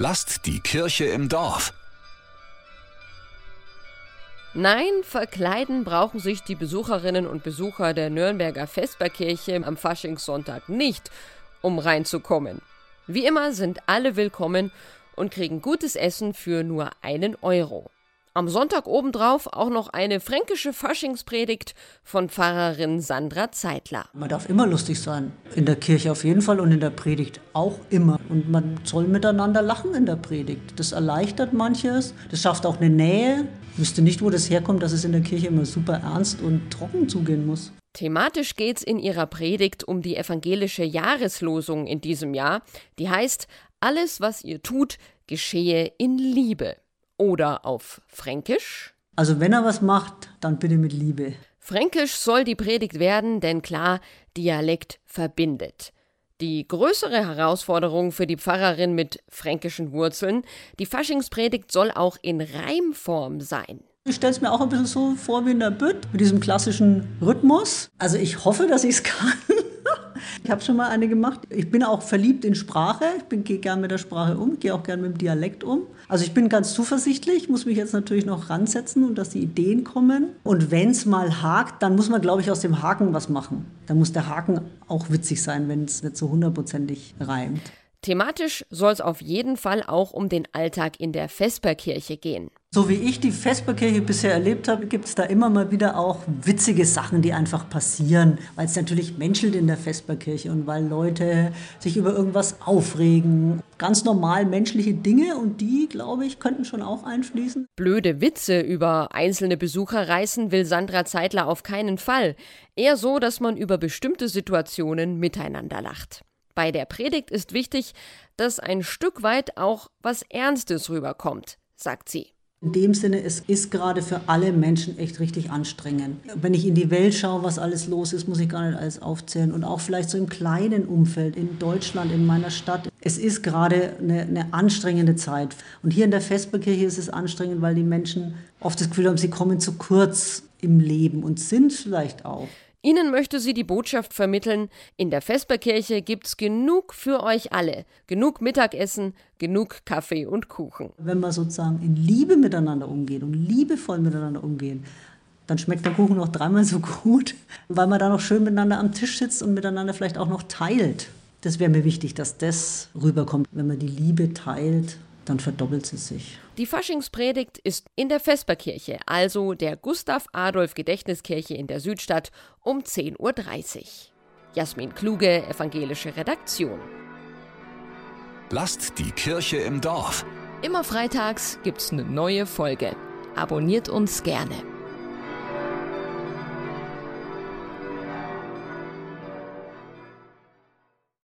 Lasst die Kirche im Dorf. Nein, verkleiden brauchen sich die Besucherinnen und Besucher der Nürnberger Vesperkirche am Faschingssonntag nicht, um reinzukommen. Wie immer sind alle willkommen und kriegen gutes Essen für nur einen Euro. Am Sonntag obendrauf auch noch eine fränkische Faschingspredigt von Pfarrerin Sandra Zeitler. Man darf immer lustig sein. In der Kirche auf jeden Fall und in der Predigt auch immer. Und man soll miteinander lachen in der Predigt. Das erleichtert manches. Das schafft auch eine Nähe. Ich wüsste nicht, wo das herkommt, dass es in der Kirche immer super ernst und trocken zugehen muss. Thematisch geht's in ihrer Predigt um die evangelische Jahreslosung in diesem Jahr, die heißt Alles, was ihr tut, geschehe in Liebe. Oder auf Fränkisch? Also wenn er was macht, dann bitte mit Liebe. Fränkisch soll die Predigt werden, denn klar, Dialekt verbindet. Die größere Herausforderung für die Pfarrerin mit fränkischen Wurzeln, die Faschingspredigt soll auch in Reimform sein. Ich stelle es mir auch ein bisschen so vor wie in der Bütt, mit diesem klassischen Rhythmus. Also ich hoffe, dass ich es kann. Ich habe schon mal eine gemacht. Ich bin auch verliebt in Sprache. Ich gehe gerne mit der Sprache um, gehe auch gerne mit dem Dialekt um. Also ich bin ganz zuversichtlich, muss mich jetzt natürlich noch ransetzen und dass die Ideen kommen. Und wenn es mal hakt, dann muss man, glaube ich, aus dem Haken was machen. Dann muss der Haken auch witzig sein, wenn es nicht so hundertprozentig reimt. Thematisch soll es auf jeden Fall auch um den Alltag in der Vesperkirche gehen. So wie ich die Vesperkirche bisher erlebt habe, gibt es da immer mal wieder auch witzige Sachen, die einfach passieren, weil es natürlich menschelt in der Vesperkirche und weil Leute sich über irgendwas aufregen. Ganz normal menschliche Dinge und die, glaube ich, könnten schon auch einfließen. Blöde Witze über einzelne Besucher reißen will Sandra Zeitler auf keinen Fall. Eher so, dass man über bestimmte Situationen miteinander lacht. Bei der Predigt ist wichtig, dass ein Stück weit auch was Ernstes rüberkommt, sagt sie. In dem Sinne, es ist gerade für alle Menschen echt richtig anstrengend. Wenn ich in die Welt schaue, was alles los ist, muss ich gar nicht alles aufzählen. Und auch vielleicht so im kleinen Umfeld, in Deutschland, in meiner Stadt. Es ist gerade eine, eine anstrengende Zeit. Und hier in der Vesperkirche ist es anstrengend, weil die Menschen oft das Gefühl haben, sie kommen zu kurz im Leben und sind vielleicht auch. Ihnen möchte sie die Botschaft vermitteln, in der Vesperkirche gibt's genug für euch alle. Genug Mittagessen, genug Kaffee und Kuchen. Wenn wir sozusagen in Liebe miteinander umgehen und liebevoll miteinander umgehen, dann schmeckt der Kuchen noch dreimal so gut, weil man da noch schön miteinander am Tisch sitzt und miteinander vielleicht auch noch teilt. Das wäre mir wichtig, dass das rüberkommt, wenn man die Liebe teilt dann verdoppelt sie sich. Die Faschingspredigt ist in der Vesperkirche, also der Gustav-Adolf-Gedächtniskirche in der Südstadt, um 10.30 Uhr. Jasmin Kluge, evangelische Redaktion. Lasst die Kirche im Dorf. Immer freitags gibt's eine neue Folge. Abonniert uns gerne.